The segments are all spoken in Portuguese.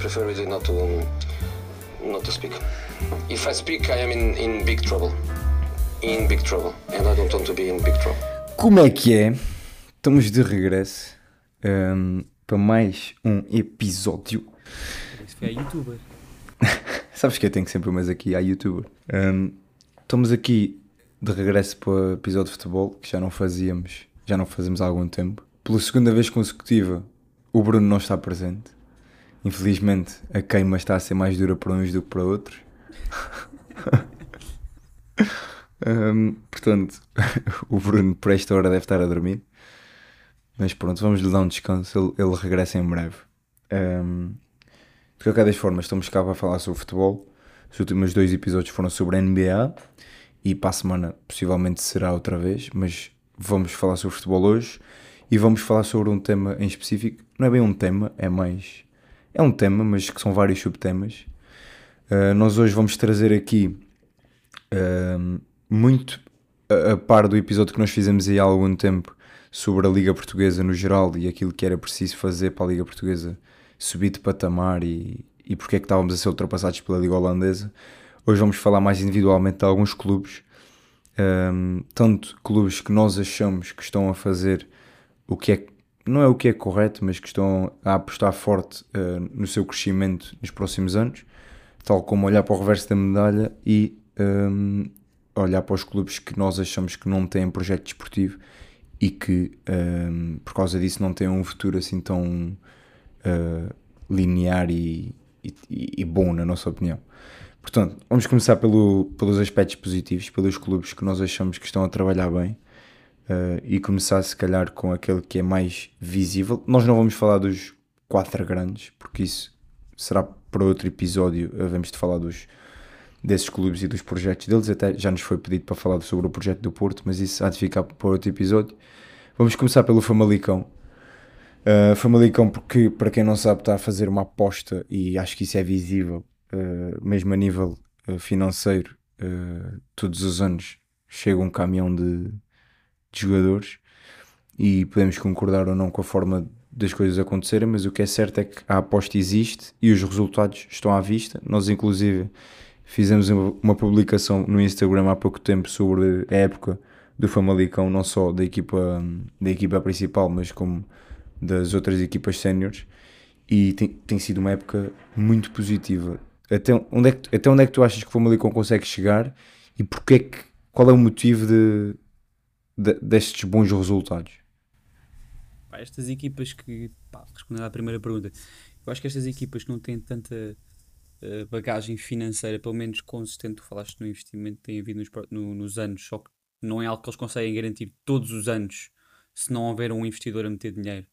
prefer really not to not to speak. If I speak, I am in, in big trouble. In big trouble. And I don't want to be in big trouble. Como é que é? Estamos de regresso um, para mais um episódio. Isso foi a youtuber. Sabes que eu tenho sempre umas aqui à youtuber. Um, estamos aqui de regresso para o episódio de futebol que já não fazíamos, já não fazemos há algum tempo. Pela segunda vez consecutiva, o Bruno não está presente. Infelizmente, a queima está a ser mais dura para uns do que para outros. Um, portanto, o Bruno, por esta hora, deve estar a dormir. Mas pronto, vamos lhe dar um descanso. Ele, ele regressa em breve. Um, de qualquer das formas, estamos cá para falar sobre futebol. Os últimos dois episódios foram sobre a NBA. E para a semana, possivelmente, será outra vez. Mas vamos falar sobre futebol hoje. E vamos falar sobre um tema em específico. Não é bem um tema, é mais. É um tema, mas que são vários subtemas. Uh, nós hoje vamos trazer aqui. Uh, muito a, a, par do episódio que nós fizemos aí há algum tempo sobre a Liga Portuguesa no geral e aquilo que era preciso fazer para a Liga Portuguesa subir de patamar e, e porque é que estávamos a ser ultrapassados pela Liga Holandesa. Hoje vamos falar mais individualmente de alguns clubes, um, tanto clubes que nós achamos que estão a fazer o que é não é o que é correto, mas que estão a apostar forte uh, no seu crescimento nos próximos anos, tal como olhar para o reverso da medalha e um, olhar para os clubes que nós achamos que não têm projeto desportivo e que um, por causa disso não têm um futuro assim tão uh, linear e, e, e, bom, na nossa opinião. Portanto, vamos começar pelo, pelos aspectos positivos, pelos clubes que nós achamos que estão a trabalhar bem uh, e começar, se calhar, com aquele que é mais visível. Nós não vamos falar dos quatro grandes, porque isso será para outro episódio. Vamos de falar dos desses clubes e dos projetos deles. Até já nos foi pedido para falar sobre o projeto do Porto, mas isso há de ficar para outro episódio. Vamos começar pelo Famalicão. Uh, Famalicão, porque para quem não sabe, está a fazer uma aposta e acho que isso é visível, uh, mesmo a nível financeiro. Uh, todos os anos chega um caminhão de, de jogadores e podemos concordar ou não com a forma das coisas acontecerem, mas o que é certo é que a aposta existe e os resultados estão à vista. Nós, inclusive, Fizemos uma publicação no Instagram há pouco tempo sobre a época do Famalicão, não só da equipa, da equipa principal, mas como das outras equipas séniores. E tem, tem sido uma época muito positiva. Até onde, é que, até onde é que tu achas que o Famalicão consegue chegar e porque é que, qual é o motivo de, de destes bons resultados? estas equipas que, pá, respondendo à primeira pergunta, eu acho que estas equipas que não têm tanta eh, bagagem financeira, pelo menos consistente, tu falaste no investimento que tem havido nos, no, nos anos, só que não é algo que eles conseguem garantir todos os anos se não houver um investidor a meter dinheiro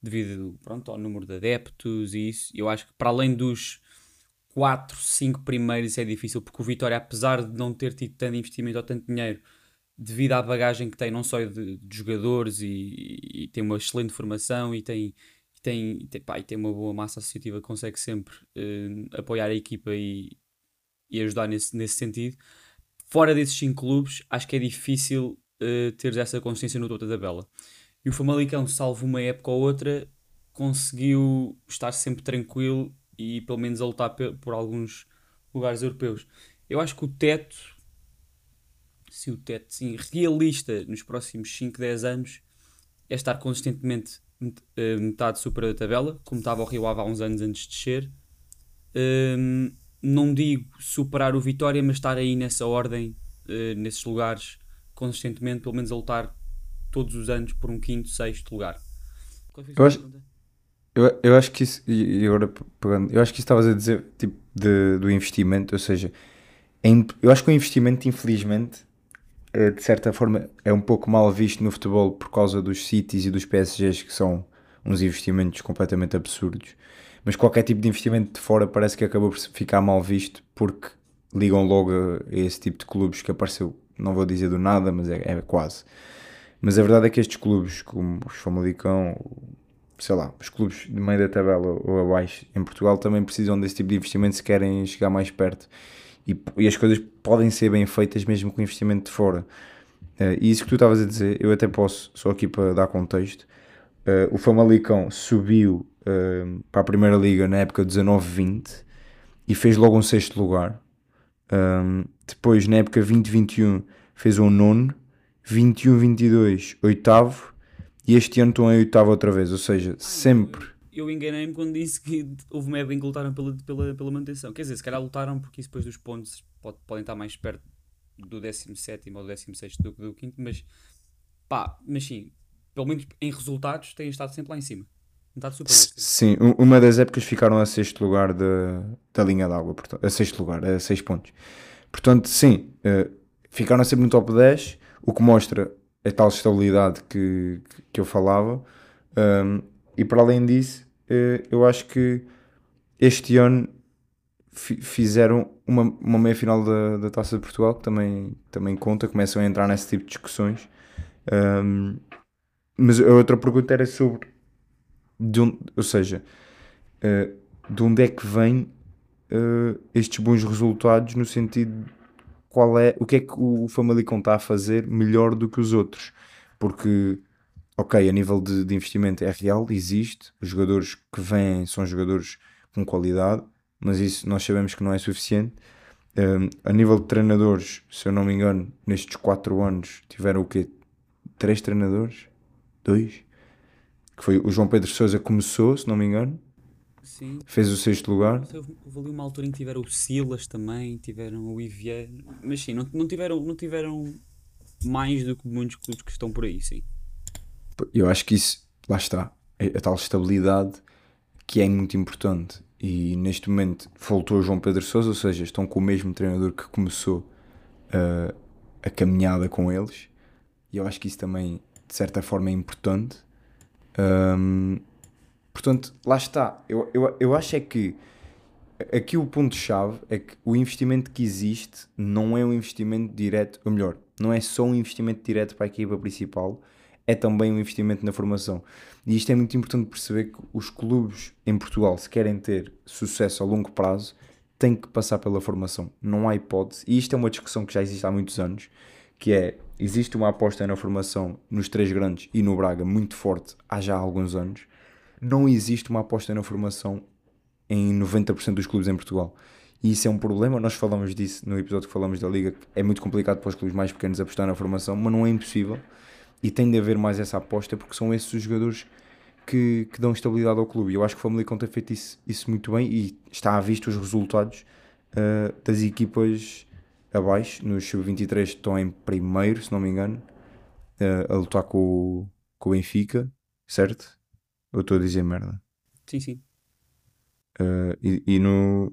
devido pronto, ao número de adeptos e isso. Eu acho que para além dos 4, 5 primeiros é difícil, porque o Vitória, apesar de não ter tido tanto investimento ou tanto dinheiro, devido à bagagem que tem, não só de, de jogadores e, e, e, tem uma excelente formação e tem tem, tem, pá, e tem uma boa massa associativa, consegue sempre uh, apoiar a equipa e, e ajudar nesse, nesse sentido. Fora desses cinco clubes, acho que é difícil uh, ter essa consciência no topo da tabela. E o Famalicão, salvo uma época ou outra, conseguiu estar sempre tranquilo e pelo menos a lutar por alguns lugares europeus. Eu acho que o teto, se o teto, sim, realista nos próximos 5, 10 anos, é estar consistentemente eh, metade superior da tabela, como estava o Rio Ave há uns anos antes de descer. Um, não digo superar o Vitória, mas estar aí nessa ordem, uh, nesses lugares, consistentemente, pelo menos a lutar todos os anos por um quinto, sexto lugar. Eu acho, eu, eu acho que isso, e agora pegando, eu acho que isso estavas a dizer tipo, de, do investimento, ou seja, é, eu acho que o investimento, infelizmente, de certa forma é um pouco mal visto no futebol por causa dos Cities e dos PSGs que são uns investimentos completamente absurdos. Mas qualquer tipo de investimento de fora parece que acabou por ficar mal visto porque ligam logo a esse tipo de clubes que apareceu, não vou dizer do nada, mas é, é quase. Mas a verdade é que estes clubes, como os Famalicão, sei lá, os clubes de meio da tabela ou abaixo em Portugal também precisam desse tipo de investimento se querem chegar mais perto e, e as coisas podem ser bem feitas mesmo com investimento de fora. Uh, e isso que tu estavas a dizer, eu até posso, só aqui para dar contexto, uh, o Famalicão subiu uh, para a Primeira Liga na época 19-20 e fez logo um sexto lugar. Um, depois, na época 2021, fez um nono, 21-22, oitavo, e este ano estão em oitavo outra vez, ou seja, sempre. Eu enganei-me quando disse que houve uma época em que lutaram pela, pela, pela manutenção. Quer dizer, se calhar lutaram porque isso depois dos pontos pode, podem estar mais perto do 17 ou do 16 do que do 5, mas pá, mas sim, pelo menos em resultados têm estado sempre lá em cima. Super Sim, uma das épocas ficaram a sexto lugar da, da linha d'água, a sexto lugar, a seis pontos. Portanto, sim, uh, ficaram sempre no top 10, o que mostra a tal estabilidade que, que eu falava. Um, e para além disso, uh, eu acho que este ano fizeram uma, uma meia final da, da Taça de Portugal, que também, também conta, começam a entrar nesse tipo de discussões. Um, mas a outra pergunta era sobre de onde, ou seja, uh, de onde é que vêm uh, estes bons resultados no sentido qual é, o que é que o Famalicão está a fazer melhor do que os outros, porque ok, a nível de, de investimento é real, existe, os jogadores que vêm são jogadores com qualidade, mas isso nós sabemos que não é suficiente. Um, a nível de treinadores, se eu não me engano, nestes 4 anos tiveram o quê? Três treinadores? Dois? que foi o João Pedro Sousa começou, se não me engano. Sim. Fez o sexto lugar. Houve ali uma altura em que tiveram o Silas também, tiveram o Ivier, mas sim, não, não, tiveram, não tiveram mais do que muitos clubes que estão por aí, sim. Eu acho que isso, lá está, é a tal estabilidade que é muito importante. E neste momento voltou João Pedro Sousa, ou seja, estão com o mesmo treinador que começou uh, a caminhada com eles. E eu acho que isso também, de certa forma, é importante um, portanto, lá está. Eu, eu, eu acho é que aqui o ponto-chave é que o investimento que existe não é um investimento direto, ou melhor, não é só um investimento direto para a equipa principal, é também um investimento na formação. E isto é muito importante perceber que os clubes em Portugal, se querem ter sucesso a longo prazo, têm que passar pela formação. Não há hipótese. E isto é uma discussão que já existe há muitos anos, que é existe uma aposta na formação nos três grandes e no Braga muito forte há já alguns anos. Não existe uma aposta na formação em 90% dos clubes em Portugal. E isso é um problema, nós falamos disso no episódio que falamos da Liga, que é muito complicado para os clubes mais pequenos apostar na formação, mas não é impossível. E tem de haver mais essa aposta porque são esses os jogadores que, que dão estabilidade ao clube. E eu acho que o Famalicão tem feito isso, isso muito bem e está à vista os resultados uh, das equipas abaixo, no sub-23 estão em primeiro, se não me engano, uh, a lutar com o, com o Benfica, certo? Ou estou a dizer merda? Sim, sim. Uh, e, e, no,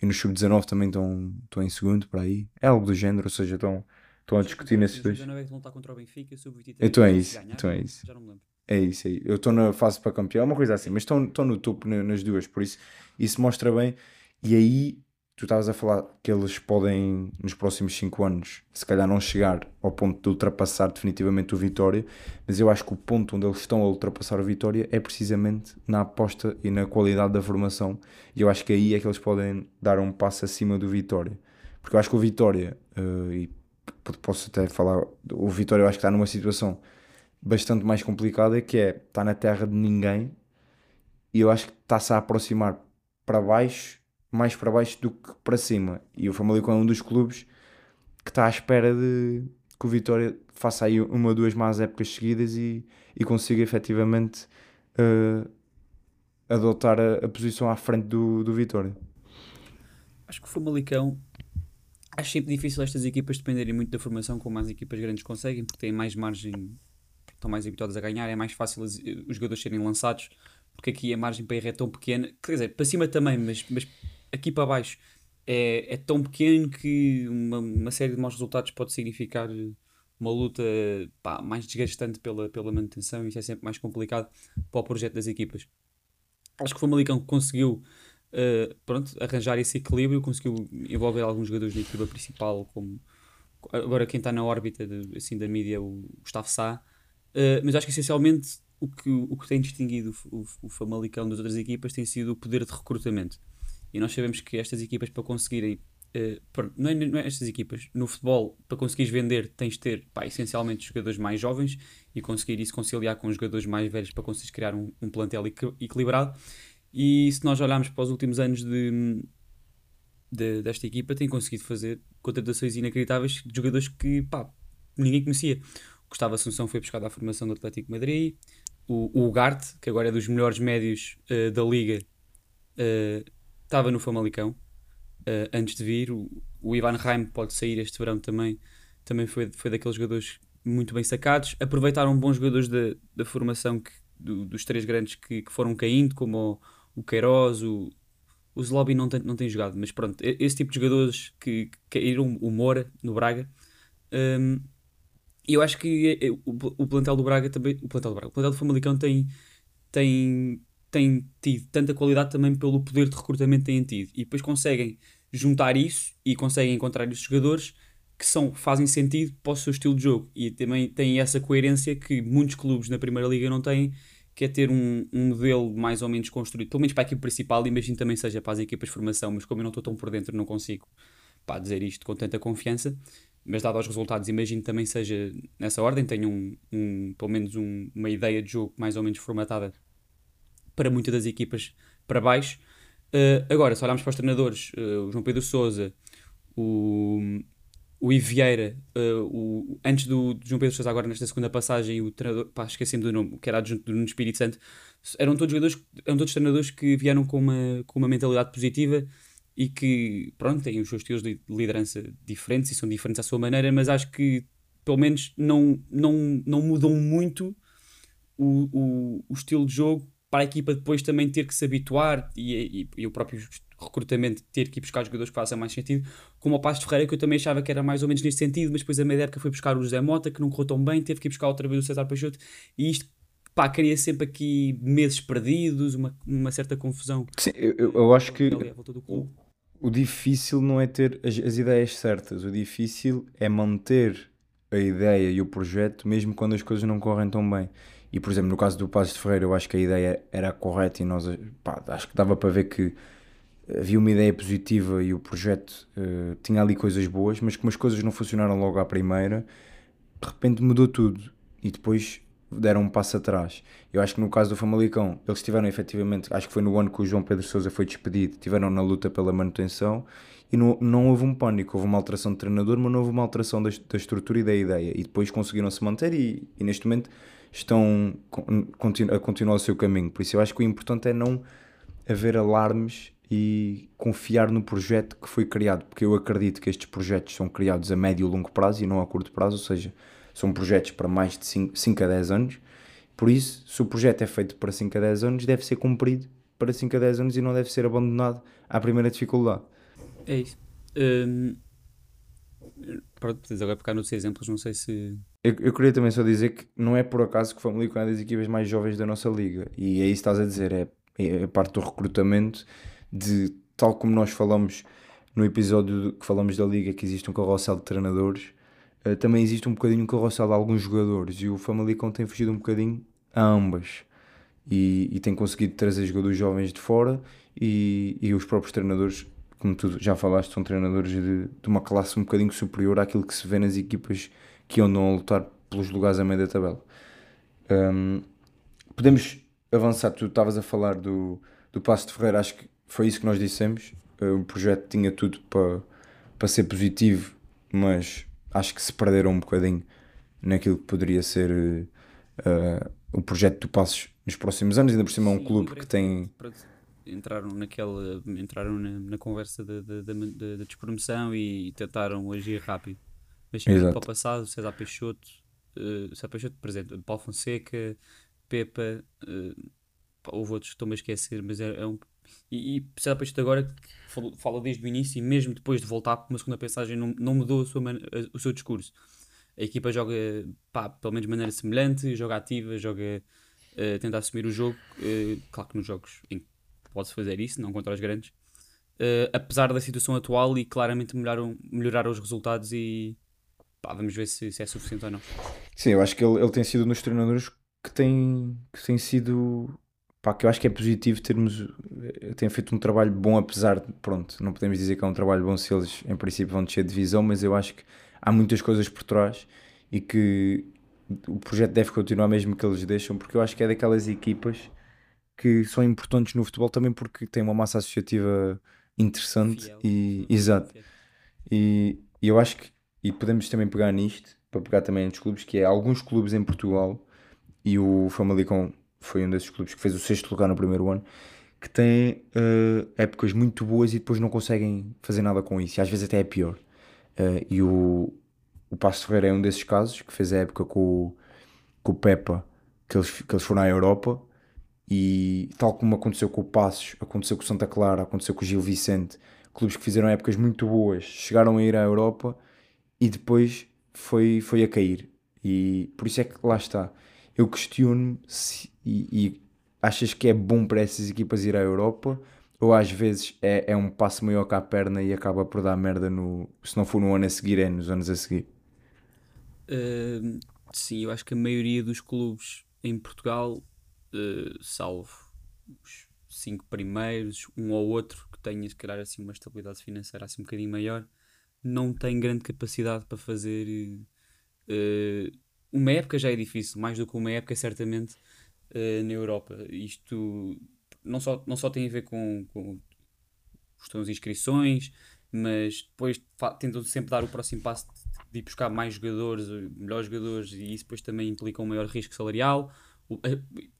e no sub-19 também estão, estão em segundo, para aí. É algo do género, ou seja, estão, estão a discutir nesses dois. Sub-19 é que lutar contra o Benfica, sub-23 então é isso, então é isso. Já não me lembro. É isso aí. Eu estou na fase para campeão, é uma coisa assim, mas estão, estão no topo nas duas, por isso isso mostra bem. E aí tu estavas a falar que eles podem, nos próximos 5 anos, se calhar não chegar ao ponto de ultrapassar definitivamente o Vitória, mas eu acho que o ponto onde eles estão a ultrapassar o Vitória é precisamente na aposta e na qualidade da formação, e eu acho que aí é que eles podem dar um passo acima do Vitória, porque eu acho que o Vitória, uh, e posso até falar, o Vitória eu acho que está numa situação bastante mais complicada, que é, está na terra de ninguém, e eu acho que está-se a aproximar para baixo mais para baixo do que para cima. E o Famalicão é um dos clubes que está à espera de que o Vitória faça aí uma ou duas más épocas seguidas e, e consiga efetivamente uh, adotar a, a, posição à frente do, do Vitória. Acho que o Famalicão acho sempre difícil estas equipas dependerem muito da formação como as equipas grandes conseguem, porque têm mais margem, estão mais habituadas a ganhar, é mais fácil os jogadores serem lançados, porque aqui a margem para erro é tão pequena, quer dizer, para cima também, mas, mas aqui para baixo é, é tão pequeno que uma, uma, série de maus resultados pode significar uma luta pá, mais desgastante pela, pela manutenção e isso é sempre mais complicado para o projeto das equipas. Acho que o Famalicão conseguiu uh, pronto, arranjar esse equilíbrio, conseguiu envolver alguns jogadores da equipa principal, como agora quem está na órbita de, assim, da mídia, o Gustavo Sá, uh, mas acho que essencialmente o que, o que tem distinguido o, o, o Famalicão das outras equipas tem sido o poder de recrutamento. E nós sabemos que estas equipas, para conseguirem Uh, não, é, não é estas equipas. No futebol, para conseguires vender, tens de ter pá, essencialmente jogadores mais jovens e conseguir isso conciliar com os jogadores mais velhos para conseguires criar um, um plantel equilibrado. E se nós olharmos para os últimos anos de, de, desta equipa, tem conseguido fazer contratações inacreditáveis de jogadores que pá, ninguém conhecia. O Gustavo Assunção foi buscado à formação do Atlético Madrid, o, o Ugarte, que agora é dos melhores médios uh, da liga, uh, estava no Famalicão uh, antes de vir. O, o Ivan Reim pode sair este verão também, também foi, foi daqueles jogadores muito bem sacados. Aproveitaram bons jogadores da, da formação que, do, dos três grandes que, que foram caindo, como o, o Queiroz, o, o Zlobin não tem, não tem jogado, mas pronto, esse tipo de jogadores que, caíram, o Moura no Braga, um, eu acho que é, é, o, o, plantel do Braga também, o plantel do Braga, o plantel do Famalicão tem, tem, tem tido tanta qualidade também pelo poder de recrutamento que têm tido, e depois conseguem juntar isso e conseguem encontrar esses jogadores que são, fazem sentido para o seu estilo de jogo. E também têm essa coerência que muitos clubes na Primeira Liga não têm que é ter um, um, modelo mais ou menos construído, pelo menos para a equipe principal, imagino também seja para as equipas de formação, mas como eu não estou tão por dentro, não consigo pá, dizer isto com tanta confiança. Mas, dado aos resultados, imagino também seja nessa ordem, tenho um, um pelo menos um, uma ideia de jogo mais ou menos formatada para muitas das equipas para baixo. Uh, agora, se olharmos para os treinadores, uh, o João Pedro Souza, o, o Ivieira, uh, o, antes do, do, João Pedro Sousa, agora nesta segunda passagem, o treinador, pá, esqueci-me do nome, que era adjunto do Nuno Espírito Santo, eram todos jogadores, eram todos treinadores que vieram com uma, com uma mentalidade positiva e que, pronto, têm os seus estilos de liderança diferentes e são diferentes à sua maneira, mas acho que, pelo menos, não, não, não mudam muito o, o, o estilo de jogo para a equipa depois também ter que se habituar e, e, e o próprio recrutamento ter que ir buscar jogadores que façam mais sentido, como o Passo de Ferreira, que eu também achava que era mais ou menos neste sentido, mas depois a meia época foi buscar o José Mota, que não correu tão bem, teve que ir buscar outra vez o César Peixoto, e isto pá, cria sempre aqui meses perdidos, uma, uma certa confusão. Sim, eu, eu acho que o, o, difícil não é ter as, as ideias certas, o difícil é manter a ideia e o projeto mesmo quando as coisas não correm tão bem. E, por exemplo, no caso do Passos de Ferreira, eu acho que a ideia era correta e nós, pá, acho que dava para ver que havia uma ideia positiva e o projeto uh, tinha ali coisas boas, mas como as coisas não funcionaram logo à primeira, de repente mudou tudo e depois deram um passo atrás. Eu acho que no caso do Famalicão, eles tiveram efetivamente, acho que foi no ano que o João Pedro Sousa foi despedido, tiveram na luta pela manutenção e não, não houve um pânico, houve uma alteração de treinador, mas não houve uma alteração da, da estrutura e da ideia. E depois conseguiram se manter e, e neste momento estão a continuar o seu caminho. Por isso eu acho que o importante é não haver alarmes e confiar no projeto que foi criado, porque eu acredito que estes projetos são criados a médio e longo prazo e não a curto prazo, ou seja, são projetos para mais de 5, a 10 anos. Por isso, se o projeto é feito para 5 a 10 anos, deve ser cumprido para 5 a 10 anos e não deve ser abandonado à primeira dificuldade. É isso. Hum, pronto, agora pegar nos exemplos, não sei se. Eu, eu, queria também só dizer que não é por acaso que o Famalicão é das equipas mais jovens da nossa liga, e é isso que estás a dizer, é, é parte do recrutamento de tal como nós falamos no episódio que falamos da liga que existe um carrossel de treinadores, uh, também existe um bocadinho um carrossel de alguns jogadores e o Famalicão tem fugido um bocadinho a ambas e, e tem conseguido trazer jogadores jovens de fora e, e os próprios treinadores, como tu já falaste, são treinadores de, de uma classe um bocadinho superior àquilo que se vê nas equipas que andam a lutar pelos lugares a meio da tabela. Um, podemos avançar, tu estavas a falar do, do Passo de Ferreira, acho que foi isso que nós dissemos. Eh, o projeto tinha tudo para, para ser positivo, mas acho que se perderam um bocadinho naquilo que poderia ser uh, o projeto do Passos nos próximos anos. Ainda por cima é um clube que tem. Entraram naquela entraram na, na conversa da de, despromoção e tentaram agir rápido. Mas para o passado, César Peixoto, uh, César Peixoto presente, Paulo Fonseca, Pepa, uh, houve outros que estou-me a esquecer, mas é, é um, e, e César Peixoto agora fala desde o início e mesmo depois de voltar para uma segunda pensagem não, não mudou a sua, a, o seu discurso. A equipa joga, pá, pelo menos de maneira semelhante, joga ativa, joga uh, tenta assumir o jogo. Uh, claro que nos jogos pode-se fazer isso, não contra os grandes. Uh, apesar da situação atual e claramente melhoraram, melhoraram os resultados e pá, vamos ver se, se, é suficiente ou não. Sim, eu acho que ele, ele tem sido um dos treinadores que tem, que tem sido pá, que eu acho que é positivo termos. Tem feito um trabalho bom, apesar de. Pronto, não podemos dizer que é um trabalho bom se eles, em princípio, vão descer de divisão, mas eu acho que há muitas coisas por trás e que o projeto deve continuar mesmo que eles deixam, porque eu acho que é daquelas equipas que são importantes no futebol também porque tem uma massa associativa interessante Fiel. e exato. E, e eu acho que e podemos também pegar nisto para pegar também nos clubes, que é alguns clubes em Portugal e o Famalicão foi um desses clubes que fez o sexto lugar no primeiro ano que têm eh, épocas muito boas e depois não conseguem fazer nada com isso, e às vezes até é pior. Eh, e o, o Passo Ferreira é um desses casos que fez a época com, o- com o Pepa, que eles, que eles foram à Europa e tal como aconteceu com o Passos, aconteceu com o Santa Clara, aconteceu com o Gil Vicente, clubes que fizeram épocas muito boas, chegaram a ir à Europa e depois foi, foi a cair. E por isso é que lá está. Eu questiono-me se, e, e achas que é bom para essas equipas ir à Europa ou às vezes é, é um passo maior que a perna e acaba por dar merda no. Se não for no ano a seguir, é nos anos a seguir. Hum, sim, eu acho que a maioria dos clubes em Portugal, salvo os cinco primeiros, um ou outro que tenha, se calhar, assim, uma estabilidade financeira assim um bocadinho maior, não tem grande capacidade para fazer. eh, uma época já é difícil, mais do que uma época, certamente, eh, na Europa. Isto não só, não só tem a ver com, com estão as inscrições, mas depois tentam sempre dar o próximo passo de, ir buscar mais jogadores, melhores jogadores, e isso depois também implica um maior risco salarial.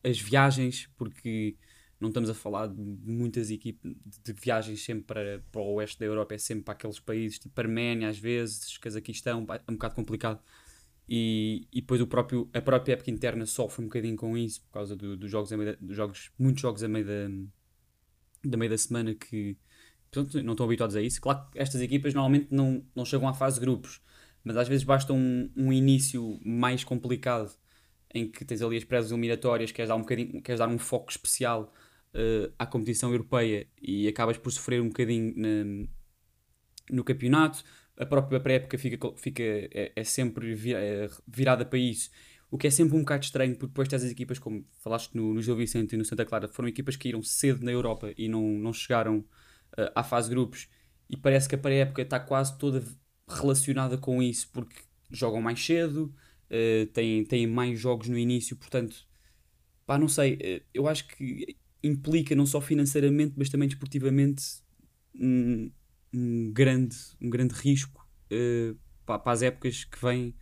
As viagens, porque não estamos a falar de muitas equipes de viagens sempre para, para o oeste da Europa, é sempre para aqueles países tipo Arménia, às vezes, Cazaquistão, é um bocado complicado. E, e depois o próprio, a própria época interna sofre um bocadinho com isso, por causa do- dos jogos, da- dos jogos, muitos jogos a meio da, da meio da semana que portanto, não estão habituados a isso. Claro que estas equipas normalmente não, não chegam à fase de grupos, mas às vezes basta um, um início mais complicado em que tens ali as pré-eliminatórias, queres dar um bocadinho, queres dar um foco especial eh, à competição europeia e acabas por sofrer um bocadinho na- no campeonato. A própria pré-época fica, fica, é, é sempre é virada para isso. O que é sempre um bocado estranho, porque depois tens as equipas, como falaste no, no Gil Vicente e no Santa Clara, foram equipas que iram cedo na Europa e não, não chegaram eh, à fase grupos. E parece que a pré-época está quase toda relacionada com isso, porque jogam mais cedo, eh, têm, têm mais jogos no início, portanto, pá, não sei, eh, eu acho que implica não só financeiramente, mas também desportivamente um, um grande, um grande risco eh, pá, para as épocas que vêm.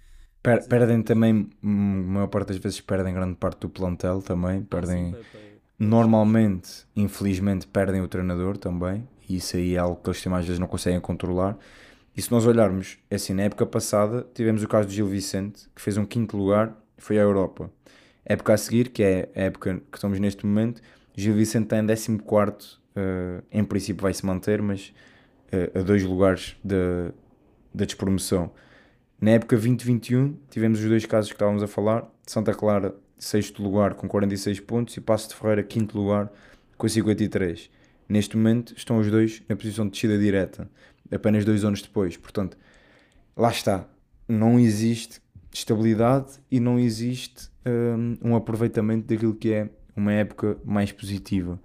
Per- perdem também, hum, a maior parte das vezes, perdem grande parte do plantel também. Perdem, Sim, para- para- normalmente, infelizmente, perdem o treinador também. E isso aí é algo que eles também às vezes não conseguem controlar. E se nós olharmos, é assim, na época passada, tivemos o caso de Gil Vicente, que fez um quinto lugar, foi à Europa. Época a seguir, que é a época que estamos neste momento, Gil Vicente está em 14, eh, em princípio vai se manter, mas eh, a dois lugares da, da despromoção. Na época 2021, tivemos os dois casos que estávamos a falar: Santa Clara, sexto lugar com 46 pontos, e Passo de Ferreira, quinto lugar com 53. Neste momento, estão os dois na posição de descida direta, apenas dois anos depois. Portanto, lá está. Não existe estabilidade e não existe hum, um aproveitamento daquilo que é uma época mais positiva.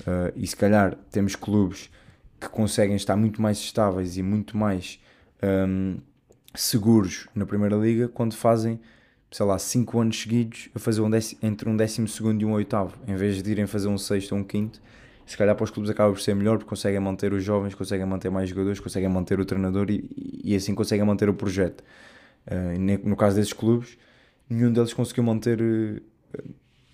Uh, e se calhar temos clubes que conseguem estar muito mais estáveis e muito mais hum, seguros na Primeira Liga quando fazem, sei lá, 5 anos seguidos a fazer um décimo, entre um décimo segundo e um oitavo, em vez de irem fazer um sexto ou um quinto. Se calhar para os clubes acaba por ser melhor porque conseguem manter os jovens, conseguem manter mais jogadores, conseguem manter o treinador e, e assim conseguem manter o projeto. Uh, no caso desses clubes, nenhum deles conseguiu manter uh,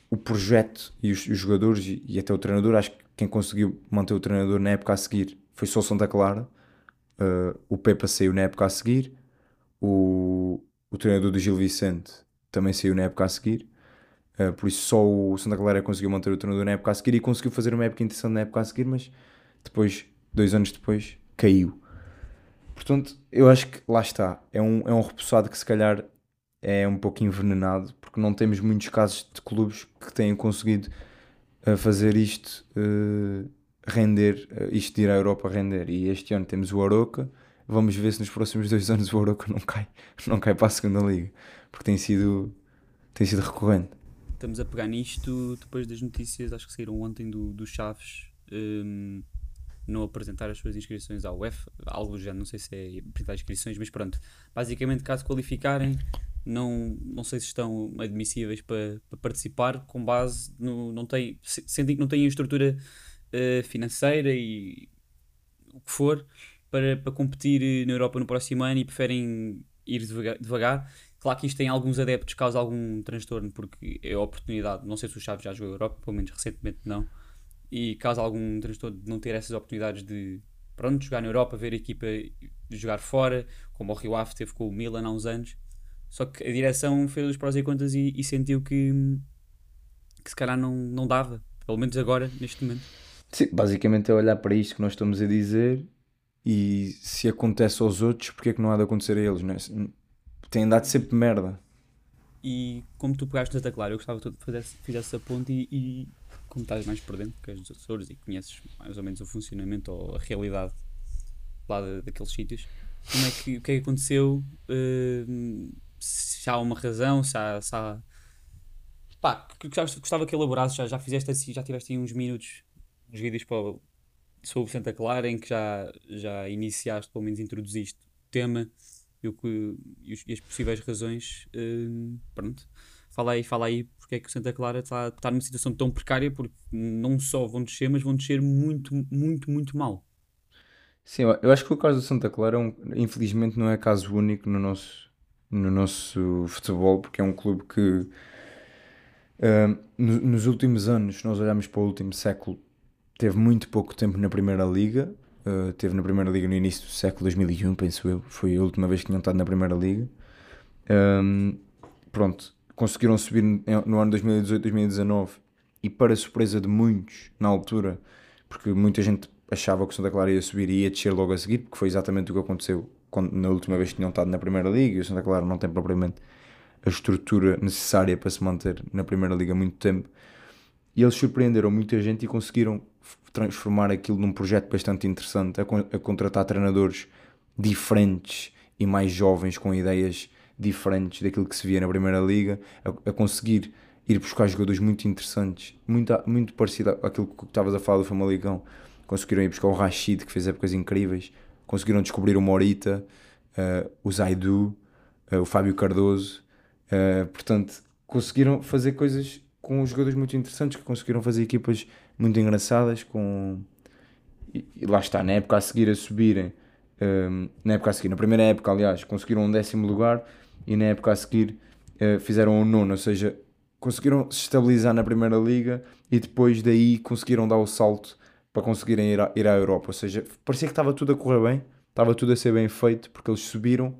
o projeto e os, os jogadores e, e até o treinador. Acho que quem conseguiu manter o treinador na época a seguir foi só Santa Clara. Uh, o Pepa saiu na época a seguir. O, o treinador do Gil Vicente também saiu na época a seguir. Uh, por isso só o Santa Clara conseguiu manter o treinador na época a seguir e conseguiu fazer uma época interessante na época a seguir, mas depois, dois anos depois, caiu. Portanto, eu acho que lá está. É um, é um repousado que se calhar é um pouco envenenado, porque não temos muitos casos de clubes que tenham conseguido uh, fazer isto uh, render, uh, isto de ir à Europa render. E este ano temos o Aroca. Vamos ver se nos próximos dois anos o Aroca não cai, não cai para a segunda liga, porque tem sido, tem sido recorrente. Estamos a pegar nisto depois das notícias, acho que saíram ontem do, do Chaves um, não apresentar as suas inscrições à UEFA, algo já não sei se é apresentar inscrições, mas pronto, basicamente caso qualificarem, não, não sei se estão admissíveis para, para participar com base no. Não tem, sentem que não têm estrutura uh, financeira e o que for para, para competir na Europa no próximo ano e preferem ir devagar, devagar. Claro que isto tem alguns adeptos, causa algum transtorno, porque é a oportunidade. Não sei se o Chaves já jogou a Europa, pelo menos recentemente não. E causa algum transtorno de não ter essas oportunidades de pronto, jogar na Europa, ver a equipa jogar fora, como o Rio Ave teve com o Milan há uns anos. Só que a direção fez os prós e contas e, e sentiu que, que se calhar não, não dava, pelo menos agora, neste momento. Sim, basicamente é olhar para isto que nós estamos a dizer e se acontece aos outros, porque é que não há de acontecer a eles? Não é? Tem andado sempre merda. E como tu pegaste Santa Clara, eu gostava que tu fizesse, fizesse a ponte e, e, como estás mais por dentro, que és dos Açores e conheces mais ou menos o funcionamento ou a realidade lá de, daqueles sítios, como é que, o que é que aconteceu? Uh, se há uma razão, se há. Se há... Pá, gostava, gostava que elaborasses, já, já fizeste assim, já tiveste aí uns minutos, uns vídeos para, sobre Santa Clara em que já, já iniciaste, pelo menos introduziste o tema e, o que, e, as possíveis razões. Uh, pronto, fala aí, fala aí porque é que o Santa Clara está, está numa situação tão precária, porque não só vão descer, mas vão descer muito, muito, muito mal. Sim, eu acho que o caso do Santa Clara, infelizmente, não é caso único no nosso, no nosso futebol, porque é um clube que uh, no, nos últimos anos, nós olhamos para o último século, teve muito pouco tempo na Primeira Liga. Uh, teve na Primeira Liga no início do século 2001, penso eu. Foi a última vez que tinham estado na Primeira Liga. Um, pronto, conseguiram subir no ano 2018-2019 e, para surpresa de muitos na altura, porque muita gente achava que o Santa Clara ia subir e ia descer logo a seguir, porque foi exatamente o que aconteceu quando, na última vez que tinham estado na Primeira Liga, e o Santa Clara não tem propriamente a estrutura necessária para se manter na Primeira Liga há muito tempo. E eles surpreenderam muita gente e conseguiram transformar aquilo num projeto bastante interessante, a, a contratar treinadores diferentes e mais jovens com ideias diferentes daquilo que se via na Primeira Liga, a, a conseguir ir buscar jogadores muito interessantes, muito, muito parecido àquilo que estavas a falar do Famalicão. Conseguiram ir buscar o Rashid, que fez épocas incríveis, conseguiram descobrir o Morita, uh, o Zaidu, uh, o Fábio Cardoso. Uh, portanto, conseguiram fazer coisas com jogadores muito interessantes que conseguiram fazer equipas muito engraçadas com e, e lá está, na época a seguir a subirem um, na época a seguir, na primeira época aliás, conseguiram um décimo lugar e na época a seguir uh, fizeram um nono, ou seja, conseguiram se estabilizar na primeira liga e depois daí conseguiram dar o salto para conseguirem ir, à, ir à Europa. Ou seja, parecia que estava tudo a correr bem, estava tudo a ser bem feito, porque eles subiram,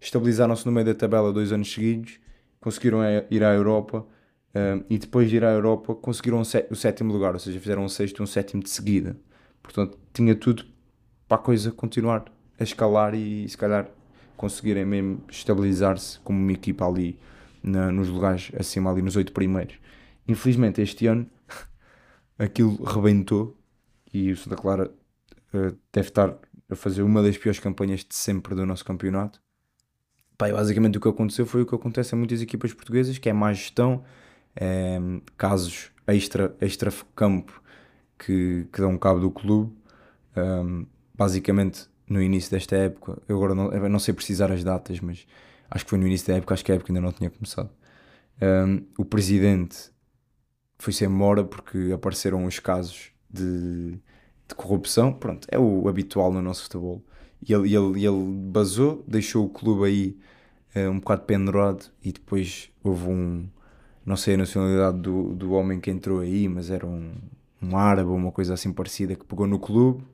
estabilizaram-se no meio da tabela dois anos seguidos, conseguiram ir à Europa uh, e depois de ir à Europa conseguiram o sétimo lugar, ou seja, fizeram um sexto e um sétimo de seguida. Portanto, tinha tudo para a coisa continuar a escalar e se calhar conseguirem mesmo estabilizar-se como uma equipa ali na, nos lugares acima, ali nos oito primeiros. Infelizmente, este ano aquilo rebentou e o Santa Clara uh, deve estar a fazer uma das piores campanhas de sempre do nosso campeonato. Pá, basicamente o que aconteceu foi o que acontece a muitas equipas portuguesas, que é má gestão, é, casos extra, extra campo que, que dão cabo do clube. Um, basicamente, no início desta época, eu agora não, eu não sei precisar as datas, mas acho que foi no início da época, acho que a época ainda não tinha começado. Um, o presidente foi-se embora porque apareceram os casos de, de corrupção, pronto, é o habitual no nosso futebol. E ele, ele, ele basou, deixou o clube aí uh, um bocado pendurado e depois houve um, não sei a nacionalidade do, do homem que entrou aí, mas era um, um árabe ou uma coisa assim parecida que pegou no clube,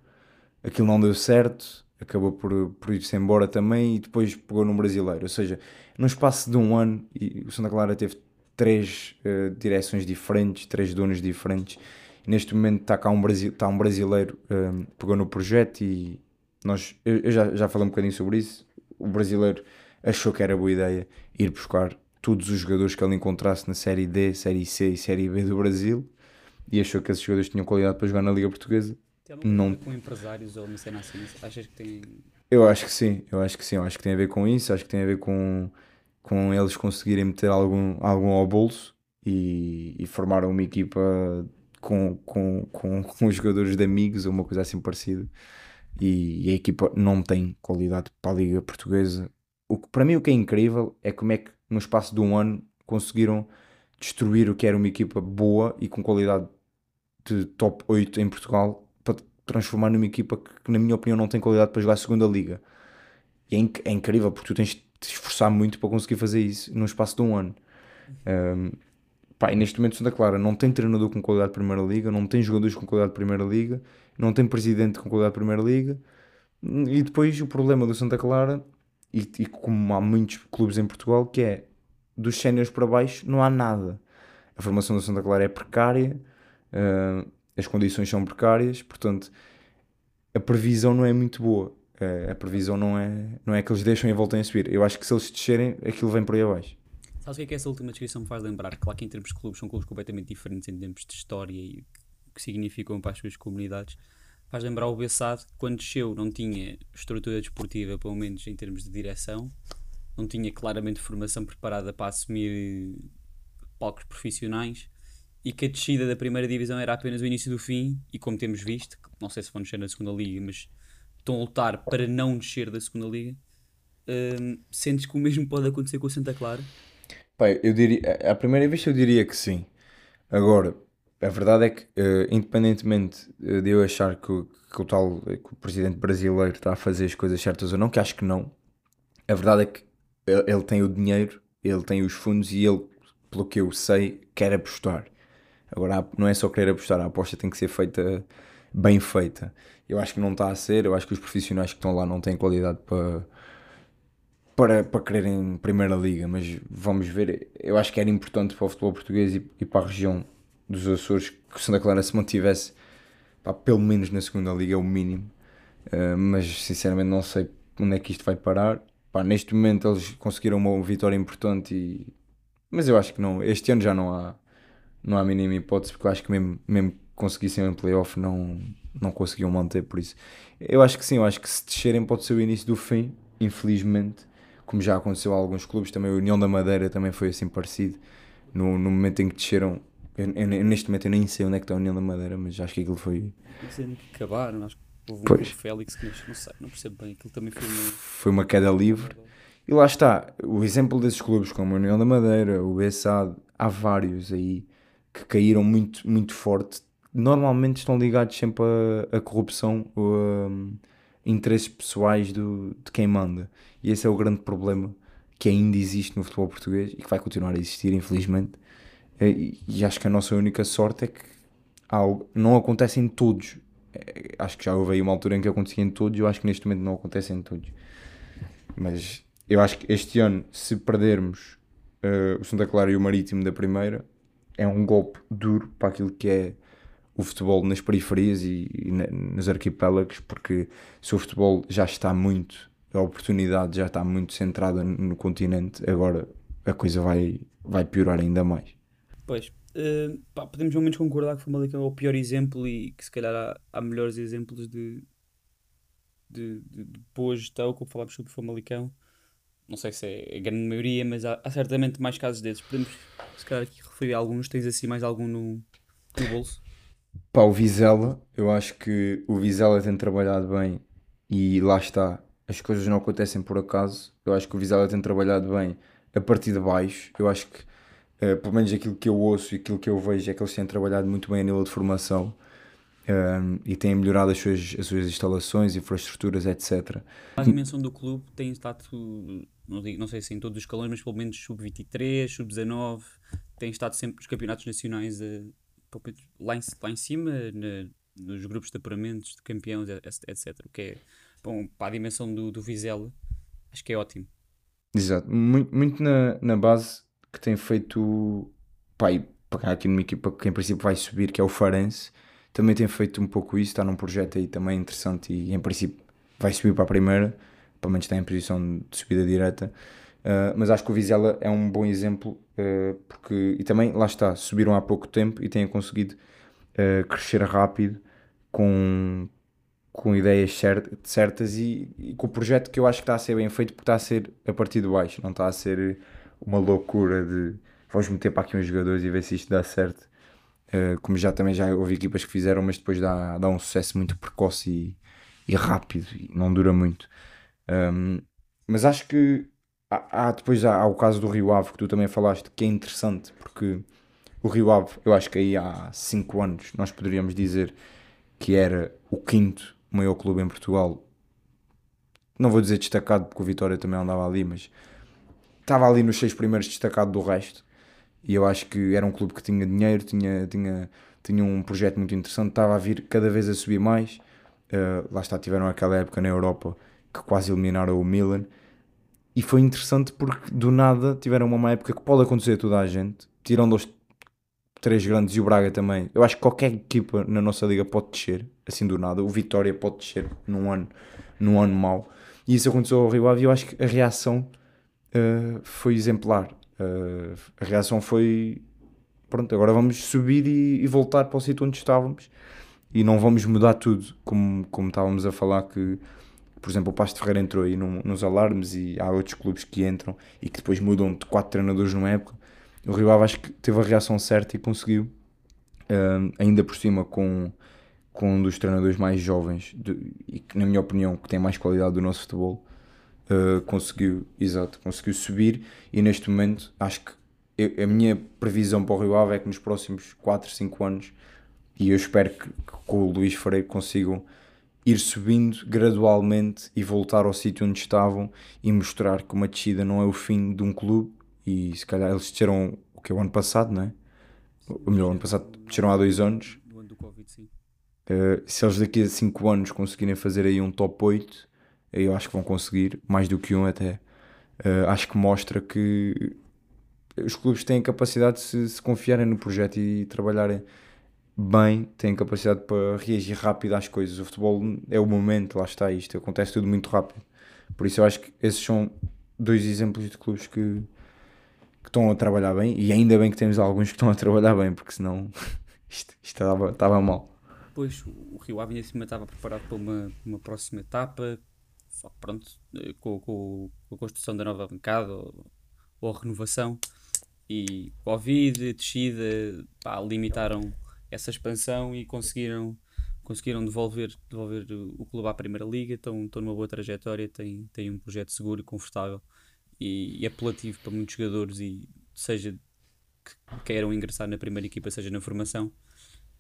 aquilo não deu certo, acabou por, por ir-se embora também e depois pegou num brasileiro. Ou seja, no espaço de um ano, o Santa Clara teve três uh, direções diferentes, três donos diferentes neste momento está cá um, Brasil, está um brasileiro um, pegou no projeto e nós, eu, eu, já, já falei um bocadinho sobre isso. O brasileiro achou que era boa ideia ir buscar todos os jogadores que ele encontrasse na Série D, Série C e Série B do Brasil e achou que esses jogadores tinham qualidade para jogar na Liga Portuguesa. Tem não com empresários ou uma cena assim? Achas que tem. Eu acho que sim, eu acho que sim, eu acho que tem a ver com isso, acho que tem a ver com, com eles conseguirem meter algum, algum ao bolso e, e formaram uma equipa com, com, com, com os jogadores de amigos ou uma coisa assim parecida. E, e a equipa não tem qualidade para a Liga Portuguesa. O que, para mim, o que é incrível é como é que no espaço de um ano conseguiram destruir o que era uma equipa boa e com qualidade de top 8 em Portugal para transformar numa equipa que, na minha opinião, não tem qualidade para jogar a segunda liga. E é, inc é incrível porque tu tens de te esforçar muito para conseguir fazer isso num espaço de um ano. Um, pá, e neste momento Santa Clara não tem treinador com qualidade de Primeira Liga, não tem jogadores com qualidade de Primeira Liga, não tem presidente com qualidade de Primeira Liga. E depois o problema do Santa Clara, e, e como há muitos clubes em Portugal, que é dos séniores para baixo não há nada. A formação do Santa Clara é precária, uh, as condições são precárias, portanto a previsão não é muito boa. Uh, a previsão não é, não é que eles deixem e voltem a subir. Eu acho que se eles descerem, aquilo vem por aí abaixo. Sabes o que é que essa última descrição me faz lembrar? Claro que em termos de clubes são clubes completamente diferentes em termos de história e o que significam para as suas comunidades. Faz lembrar o Bessade, quando desceu, não tinha estrutura desportiva, pelo menos em termos de direção, não tinha claramente formação preparada para assumir palcos profissionais e que a descida da primeira divisão era apenas o início do fim e como temos visto, não sei se vão descer na segunda liga, mas estão a lutar para não descer da segunda liga, hum, sentes que o mesmo pode acontecer com o Santa Clara? Pai, eu diria, à primeira vista eu diria que sim. Agora, a verdade é que, uh, independentemente de eu achar que, que, o tal que o presidente brasileiro está a fazer as coisas certas ou não, que acho que não, a verdade é que ele, ele tem o dinheiro, ele tem os fundos e ele, pelo que eu sei, quer apostar. Agora, não é só querer apostar, a aposta tem que ser feita bem feita. Eu acho que não está a ser, eu acho que os profissionais que estão lá não têm qualidade para para, para quererem Primeira Liga, mas vamos ver. Eu acho que era importante para o futebol português e, e para a região dos Açores que o Santa Clara se mantivesse pá, pelo menos na Segunda Liga, é o mínimo. Uh, mas sinceramente não sei onde é que isto vai parar. Pá, neste momento eles conseguiram uma vitória importante, e... mas eu acho que não. Este ano já não há, não há mínima hipótese, porque eu acho que mesmo, mesmo conseguissem um playoff não, não conseguiam manter. Por isso, eu acho que sim, eu acho que se descerem pode ser o início do fim, infelizmente como já aconteceu a alguns clubes, também a União da Madeira também foi assim parecido. No, no momento em que desceram, eu, eu, neste momento eu nem sei onde é que está a União da Madeira, mas acho que aquilo foi. Que acabaram, acho que houve um pois. Félix que não sei, não percebo bem, aquilo também foi uma. Foi uma queda livre. E lá está, o exemplo desses clubes como a União da Madeira, o Bessade, há vários aí que caíram muito, muito forte. Normalmente estão ligados sempre a corrupção ou a, interesses pessoais do, de quem manda. E esse é o grande problema que ainda existe no futebol português e que vai continuar a existir, infelizmente. E, e acho que a nossa única sorte é que algo, não acontece em todos. É, acho que já houve aí uma altura em que acontecia em todos, eu acho que neste momento não acontece em todos. Mas eu acho que este ano, se perdermos uh, o Santa Clara e o Marítimo da primeira, é um golpe duro para aquilo que é o futebol nas periferias e, e nos arquipélagos, porque se o futebol já está muito, a oportunidade já está muito centrada no continente, agora a coisa vai, vai piorar ainda mais. Pois, uh, pá, podemos ao menos concordar que o Famalicão é o pior exemplo e que se calhar há, há melhores exemplos de, de, de, de boa gestão, como falámos sobre o Famalicão. Não sei se é a grande maioria, mas há, há certamente mais casos desses. Podemos, se calhar, aqui referir alguns. Tens assim mais algum no, no bolso? Pá, o Vizela, eu acho que o Vizela tem trabalhado bem e lá está, as coisas não acontecem por acaso. Eu acho que o Vizela tem trabalhado bem a partir de baixo. Eu acho que, uh, pelo menos aquilo que eu ouço e aquilo que eu vejo, é que eles têm trabalhado muito bem a nível de formação um, ehm, e têm melhorado as suas, as suas instalações, infraestruturas, etc. A dimensão do clube tem estado, não, digo, não sei se em todos os escalões, mas pelo menos sub-23, sub-19, tem estado sempre nos campeonatos nacionais a lá em, lá em cima, na, nos grupos de apuramentos, de campeões, etc. O que é, bom, para a dimensão do, do Vizela, acho que é ótimo. Exato, muito, muito na, na base que tem feito, e pegar aqui numa equipa que em princípio vai subir, que é o Farense, também tem feito um pouco isso, está num projeto aí também interessante e em princípio vai subir para a primeira, pelo menos está em posição de subida direta. Uh, mas acho que o Vizela é um bom exemplo uh, porque e também lá está subiram há pouco tempo e têm conseguido uh, crescer rápido com, com ideias certas e, e, com o projeto que eu acho que está a ser bem feito porque está a ser a partir de baixo não está a ser uma loucura de vamos meter para aqui uns jogadores e ver se isto dá certo. Uh, como já também já houve equipas que fizeram, mas depois dá, dá um sucesso muito precoce e, e rápido e não dura muito. Um, mas acho que há, há depois há, há, o caso do Rio Ave que tu também falaste, que é interessante porque o Rio Ave, eu acho que aí há 5 anos nós poderíamos dizer que era o quinto maior clube em Portugal. Não vou dizer destacado porque o Vitória também andava ali, mas estava ali nos seis primeiros destacado do resto. E eu acho que era um clube que tinha dinheiro, tinha, tinha, tinha um projeto muito interessante, estava a vir cada vez a subir mais. Uh, lá está, tiveram aquela época na Europa que quase eliminaram o Milan. E foi interessante porque do nada tiveram uma época que pode acontecer a toda a gente. Tiram dos três grandes e o Braga também. Eu acho que qualquer equipa na nossa liga pode descer, assim do nada. O Vitória pode descer num ano, num ano mau. E isso aconteceu ao Rio Ave e eu acho que a reação uh, foi exemplar. Uh, a reação foi pronto, agora vamos subir e, e, voltar para o sítio onde estávamos e não vamos mudar tudo, como, como estávamos a falar que por exemplo, o Pasto Ferreira entrou aí num, nos alarmes e há outros clubes que entram e que depois mudam de quatro treinadores numa época. O Rio Ave acho que teve a reação certa e conseguiu, uh, ainda por cima com, com um dos treinadores mais jovens de, e que, na minha opinião, que tem mais qualidade do nosso futebol, uh, conseguiu, exato, conseguiu subir e neste momento acho que eu, a minha previsão para o Rio Ave é que nos próximos 4, 5 anos, e eu espero que, que com o Luís Freire consigam ir subindo gradualmente e voltar ao sítio onde estavam e mostrar que uma descida não é o fim de um clube e se calhar eles desceram o que é o ano passado, não é? O melhor, o ano passado desceram há dois anos. Ano do Covid, sim. Uh, se eles daqui a 5 anos conseguirem fazer aí um top 8, eu acho que vão conseguir, mais do que um até. Uh, acho que mostra que os clubes têm capacidade de se, se confiarem no projeto e trabalharem bem, têm capacidade para reagir rápido às coisas. O futebol é o momento, lá está isto, acontece tudo muito rápido. Por isso eu acho que esses são dois exemplos de clubes que, que estão a trabalhar bem e ainda bem que temos alguns que estão a trabalhar bem, porque senão isto, isto estava, estava mal. Pois o Rio Ave acima estava preparado para uma, uma próxima etapa, pronto, eh, com, com, a construção da nova bancada ou, ou a renovação e Covid, descida, pá, limitaram essa expansão e conseguiram conseguiram devolver, devolver o clube à Primeira Liga, estão, estão numa boa trajetória, têm, têm um projeto seguro e confortável e, e apelativo para muitos jogadores e seja que queiram ingressar na primeira equipa, seja na formação.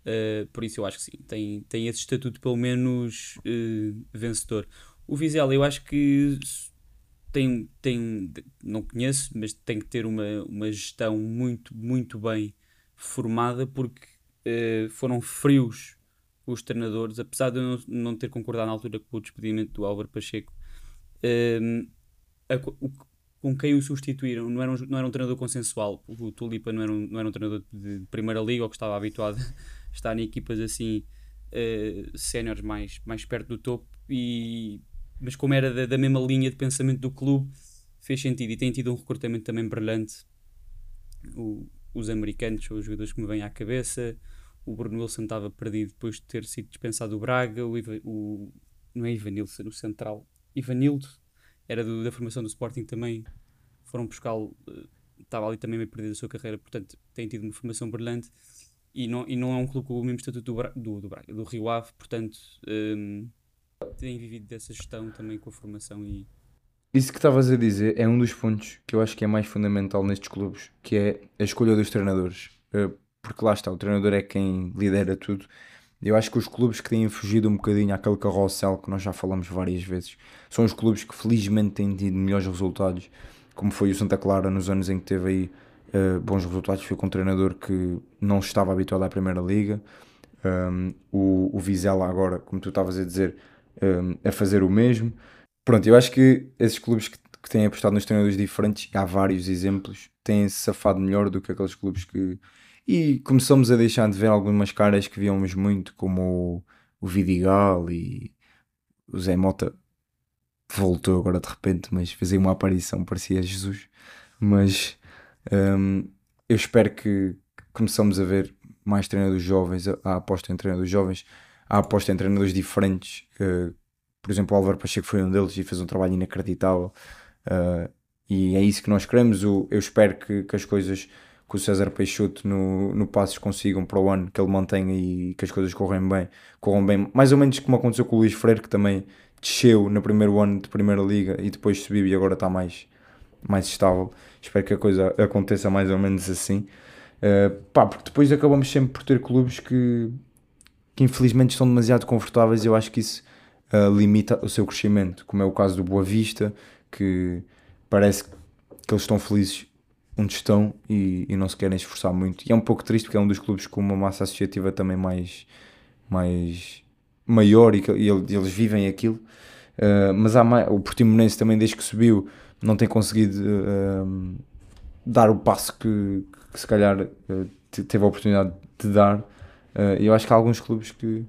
Uh, por isso eu acho que sim, tem, tem esse estatuto pelo menos uh, vencedor. O Vizela eu acho que tem, tem, não conheço, mas tem que ter uma, uma gestão muito, muito bem formada porque uh, foram frios os treinadores, apesar de eu não, não, ter concordado na altura com o despedimento do Álvaro Pacheco, uh, a, o, com quem o substituíram não era um, não era um treinador consensual. O Tulipa não era um, não era um treinador de, de primeira liga ou que estava habituado a estar em equipas assim uh, séniores mais, mais perto do topo, e, mas como era da, da mesma linha de pensamento do clube, fez sentido e tem tido um recrutamento também brilhante. O, os americanos são os jogadores que me vêm à cabeça. O Bruno Wilson estava perdido depois de ter sido dispensado do Braga. O, Iva, o não é Ivanilson, o central. Ivanildo era do, da formação do Sporting também. Foram buscá-lo, uh, estava ali também meio perdido a sua carreira, portanto tem tido uma formação brilhante. E não, e não é um clube com o mesmo estatuto do, do, do, Braga, do Rio Ave, portanto um, tem vivido dessa gestão também com a formação e isso que estavas a dizer é um dos pontos que eu acho que é mais fundamental nestes clubes, que é a escolha dos treinadores. Eh, porque lá está, o treinador é quem lidera tudo. Eu acho que os clubes que têm fugido um bocadinho àquele carrossel que nós já falamos várias vezes são os clubes que felizmente têm tido melhores resultados, como foi o Santa Clara nos anos em que teve aí uh, bons resultados. Foi com um treinador que não estava habituado à Primeira Liga. Um, o, o Vizela, agora, como tu estavas a dizer, um, a fazer o mesmo. Pronto, eu acho que esses clubes que, que têm apostado nos treinadores diferentes, há vários exemplos, têm-se safado melhor do que aqueles clubes que. E começamos a deixar de ver algumas caras que víamos muito, como o, o Vidigal e o Zé Mota voltou agora de repente, mas aí uma aparição, parecia Jesus. Mas um, eu espero que começamos a ver mais treinadores jovens, a, a aposta em treinadores jovens, a aposta em treinadores diferentes, por exemplo, o Álvaro Pacheco foi um deles e fez um trabalho inacreditável. Uh, e é isso que nós queremos. Eu, eu espero que, que, as coisas que o César Peixoto no, no Passos consigam para o ano, que ele mantenha e que as coisas correm bem, corram bem, mais ou menos como aconteceu com o Luís Freire, que também desceu no primeiro ano de Primeira Liga e depois subiu e agora está mais, mais estável. Espero que a coisa aconteça mais ou menos assim. Uh, pá, porque depois acabamos sempre por ter clubes que, que infelizmente estão demasiado confortáveis e eu acho que isso uh, limita o seu crescimento, como é o caso do Boa Vista, que parece que eles estão felizes onde estão e, e, não se querem esforçar muito. E é um pouco triste porque é um dos clubes com uma massa associativa também mais, mais maior e, que, e eles vivem aquilo. Uh, mas há mais, o Portimonense também, desde que subiu, não tem conseguido uh, dar o passo que, que se calhar teve a oportunidade de dar. Eu acho que há alguns clubes que.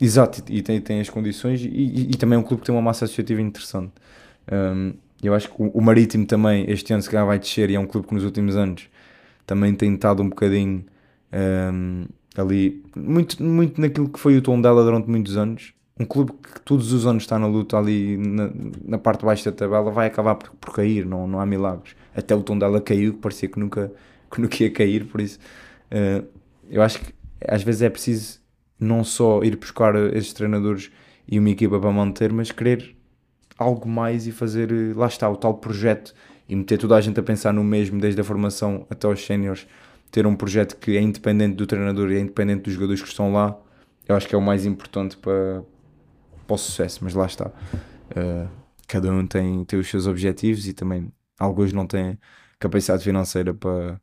Exato, e, tem as condições, e, e, e, também é um clube que tem uma massa associativa interessante. Um, eu acho que o, Marítimo também, este ano, se calhar vai descer, e é um clube que nos últimos anos também tem estado um bocadinho um, ali, muito, muito naquilo que foi o tom dela durante muitos anos. Um clube que todos os anos está na luta ali na, na parte de baixo da tabela vai acabar por, por cair, não, não há milagres. Até o tom dela caiu, que parecia que nunca, que nunca ia cair, por isso uh, eu acho que às vezes é preciso não só ir buscar esses treinadores e uma equipa para manter, mas querer algo mais e fazer, eh, lá está, o tal projeto e meter toda a gente a pensar no mesmo, desde a formação até aos séniores, ter um projeto que é independente do treinador e é independente dos jogadores que estão lá, eu acho que é o mais importante para, para o sucesso, mas lá está. Uh, cada um tem, tem os seus objetivos e também alguns não têm capacidade financeira para,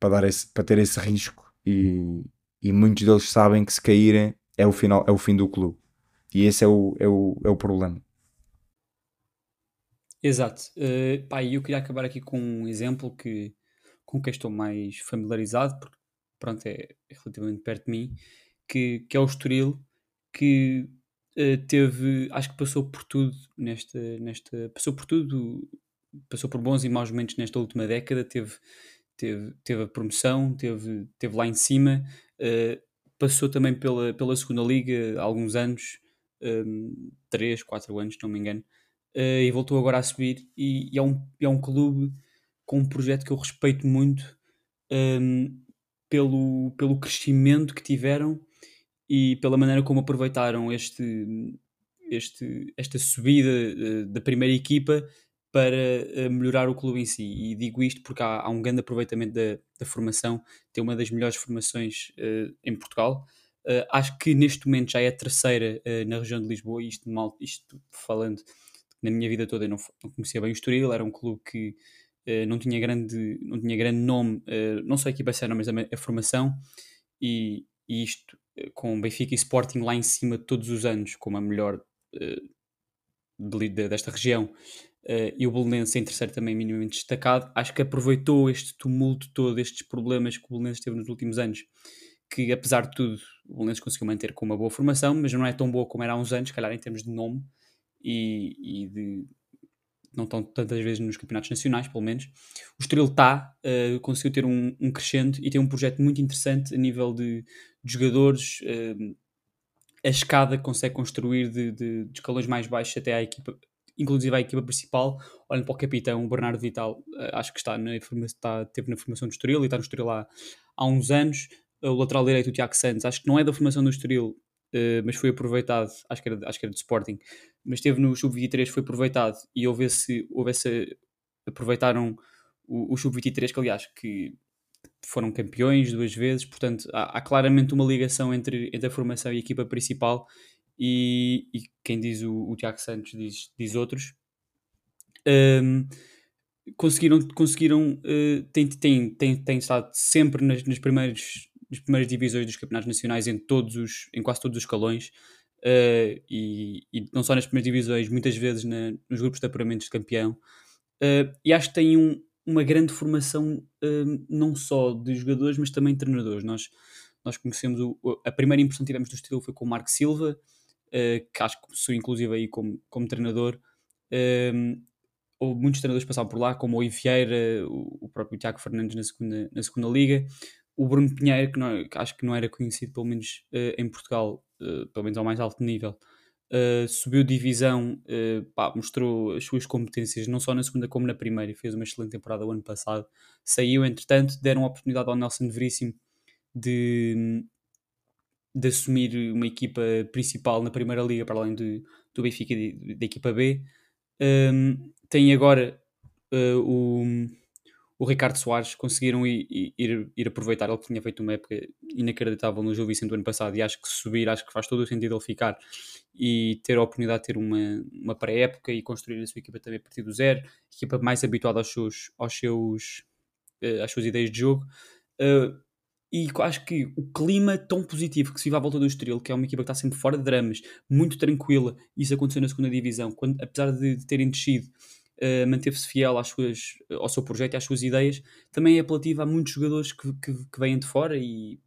para, dar esse, para ter esse risco e, e muitos deles sabem que se caírem é o, final, é o fim do clube. E esse é o, é o, é o problema. Exato. Uh, pá, eu queria acabar aqui com um exemplo que, com que estou mais familiarizado, porque pronto, é, relativamente perto de mim, que, que é o Estoril, que uh, teve, acho que passou por tudo nesta, nesta, passou por tudo, passou por bons e maus momentos nesta última década, teve, teve, teve a promoção, teve, teve lá em cima, uh, passou também pela, pela segunda liga há alguns anos, um, 3, 4 anos, não me engano, uh, e voltou agora a subir. E, e, é, um, é um clube com um projeto que eu respeito muito um, ehm, pelo, pelo crescimento que tiveram e pela maneira como aproveitaram este, este, esta subida uh, da primeira equipa para uh, melhorar o clube em si. E digo isto porque há, há um grande aproveitamento da, da, formação, tem uma das melhores formações uh, em Portugal. acho que neste momento já é a terceira na região de Lisboa, isto, mal, isto falando na minha vida toda eu não, não conhecia bem o Estoril, era um clube que uh, não, tinha grande, não tinha grande nome, uh, não só a equipa séria, mas a, a formação, e, e isto uh, com Benfica e Sporting lá em cima todos os anos, como a melhor de, de, desta região, e o Belenense em terceiro também minimamente destacado, acho que aproveitou este tumulto todo, estes problemas que o Belenense teve nos últimos anos, que apesar de tudo o Belenenses conseguiu manter com uma boa formação, mas não é tão boa como era há uns anos, calhar em termos de nome, e, e de, não estão tantas vezes nos campeonatos nacionais, pelo menos. O Estoril está, uh, conseguiu ter um, um crescente e tem um projeto muito interessante a nível de, de jogadores. Uh, a escada que consegue construir de, de, de, escalões mais baixos até à equipa, inclusive à equipa principal. Olhem para o capitão, o Bernardo Vital, uh, acho que está na, está, na formação do Estoril e está no Estoril há, há uns anos. O lateral direito, o Tiago Santos, acho que não é da formação do Estoril, Uh, mas foi aproveitado, acho que era, acho que era de Sporting, mas esteve no Sub-23, foi aproveitado e houve esse, houve esse aproveitaram o, o Sub-23, que aliás, que foram campeões duas vezes, portanto há, há, claramente uma ligação entre, entre a formação e a equipa principal e, e quem diz o, o Tiago Santos diz, diz outros. Um, conseguiram, conseguiram uh, tem, tem, tem estado sempre nas, nas primeiras nas primeiras divisões dos campeonatos nacionais em todos os, em quase todos os escalões uh, e, e, não só nas primeiras divisões, muitas vezes na, nos grupos de apuramentos de campeão. Uh, e acho que tem um, uma grande formação não só de jogadores, mas também de treinadores. Nós, nós conhecemos o, a primeira impressão que tivemos do estilo foi com o Marco Silva, que acho que começou inclusive aí como, como treinador. ou muitos treinadores passaram por lá, como o Ivieira, o, próprio Tiago Fernandes na segunda, na segunda liga o Bruno Pinheiro, que, não, que, acho que não era conhecido, pelo menos uh, em Portugal, uh, pelo menos ao mais alto nível, Uh, subiu divisão, pá, mostrou as suas competências não só na segunda como na primeira, fez uma excelente temporada o ano passado. Saiu, entretanto, deram a oportunidade ao Nelson Veríssimo de, de assumir uma equipa principal na primeira liga, para além de, do Benfica da equipa B. Um, tem agora uh, o, o Ricardo Soares, conseguiram ir, ir, ir, aproveitar. Ele tinha feito uma época inacreditável no Gil Vicente do ano passado e acho que subir, acho que faz todo o sentido ele ficar e ter a oportunidade de ter uma, uma pré-época e construir a sua equipa também a partir do zero, equipa mais habituada aos seus, aos seus, uh, às suas ideias de jogo. Uh, e acho que o clima tão positivo que se vive à volta do Estoril, que é uma equipa que está sempre fora de dramas, muito tranquila, isso aconteceu na segunda divisão, quando, apesar de, terem descido, uh, manteve-se fiel às suas, ao seu projeto e às suas ideias, também é apelativo a muitos jogadores que, que, que vêm de fora e,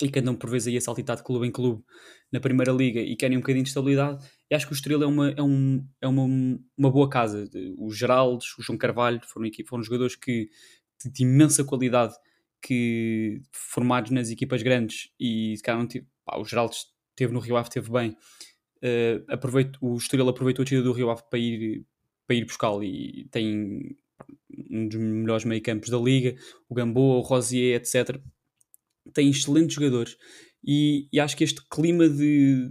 e que andam por vezes aí a saltitar de clube em clube na Primeira Liga e querem um bocadinho de estabilidade. E acho que o Estoril é uma, é um, é uma, uma boa casa. Os Geraldes, o João Carvalho foram, foram jogadores que, de, de imensa qualidade que formados nas equipas grandes e se calhar não tive, pá, o Geraldo esteve no Rio Ave, teve bem. Uh, aproveito, o Estoril aproveitou a tida do Rio Ave para ir, para ir buscá-lo e tem um dos melhores meio campos da liga, o Gamboa, o Rosier, etc. Tem excelentes jogadores e, e acho que este clima de,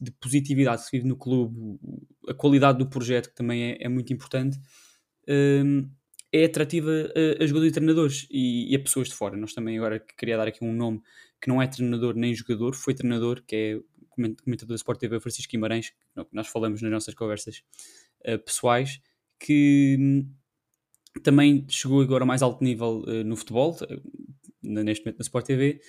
de positividade que se vive no clube, a qualidade do projeto que também é, é muito importante, um, é atrativa a, a jogadores e treinadores e, e, a pessoas de fora. Nós também agora queria dar aqui um nome que não é treinador nem jogador, foi treinador, que é comentador da Sport TV Francisco Guimarães, que nós falamos nas nossas conversas uh, pessoais, que hum, também chegou agora a mais alto nível uh, no futebol, uh, neste momento na Sport TV,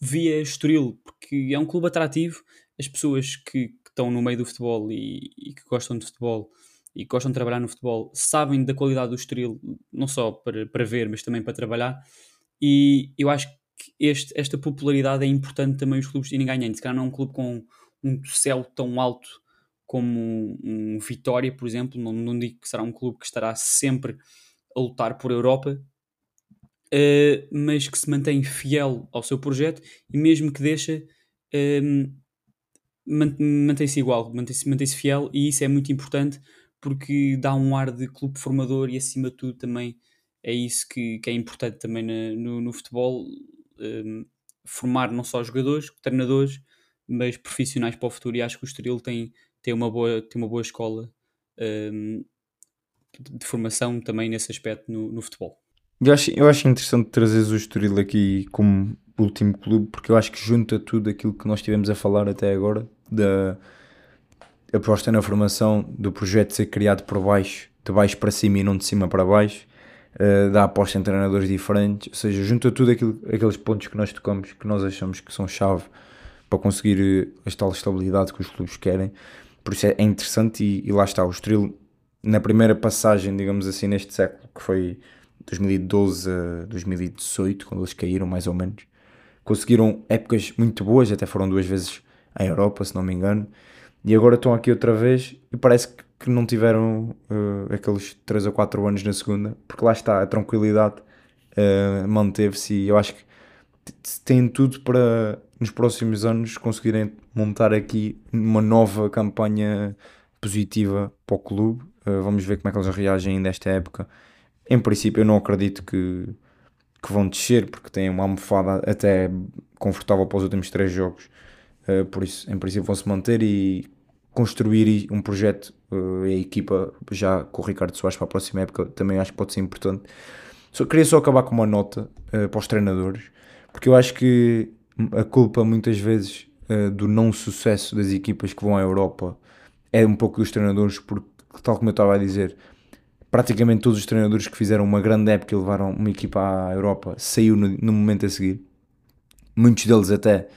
via Estoril, porque é um clube atrativo, as pessoas que, que estão no meio do futebol e, e que gostam de futebol e gostam de trabalhar no futebol sabem da qualidade do Estoril, não só para, para ver, mas também para trabalhar. E eu acho que este, esta popularidade é importante também os clubes irem ganhando. Se calhar não é um clube com um céu tão alto como um, Vitória, por exemplo, não, não digo que será um clube que estará sempre a lutar por Europa, uh, mas que se mantém fiel ao seu projeto e mesmo que deixa. Uh, mantém-se igual, mantém-se mantém fiel e isso é muito importante porque dá um ar de clube formador e acima de tudo também é isso que, que é importante também na, no, no, futebol um, formar não só jogadores, treinadores, mas profissionais para o futuro e acho que o Estoril tem, tem, uma, boa, tem uma boa escola um, de, de, formação também nesse aspecto no, no futebol. Eu acho, eu acho interessante trazer o Estoril aqui como último clube porque eu acho que junta tudo aquilo que nós tivemos a falar até agora da aposta na formação do projeto ser criado por baixo, de baixo para cima e não de cima para baixo, uh, da aposta em treinadores diferentes, ou seja, junta tudo aquilo, aqueles pontos que nós tocamos, que nós achamos que são chave para conseguir a tal estabilidade que os clubes querem. Por isso é, é interessante e, e, lá está, o Estoril na primeira passagem, digamos assim, neste século, que foi 2012 a 2018, quando eles caíram mais ou menos, conseguiram épocas muito boas, até foram duas vezes à Europa, se não me engano, e agora estão aqui outra vez e parece que, não tiveram uh, aqueles 3 ou 4 anos na segunda, porque lá está, a tranquilidade uh, manteve-se e eu acho que têm tudo para nos próximos anos conseguirem montar aqui uma nova campanha positiva para o clube. Uh, vamos ver como é que eles reagem nesta época. Em princípio, eu não acredito que, que vão descer, porque têm uma almofada até confortável para os últimos três jogos. Uh, por isso, em princípio, vão se manter e construir um projeto uh, a equipa já com o Ricardo Soares para a próxima época também acho que pode ser importante. Só, queria só acabar com uma nota uh, para os treinadores, porque eu acho que a culpa muitas vezes uh, do não sucesso das equipas que vão à Europa é um pouco dos treinadores, porque, tal como eu estava a dizer, praticamente todos os treinadores que fizeram uma grande época e levaram uma equipa à Europa saiu no, no momento a seguir. Muitos deles até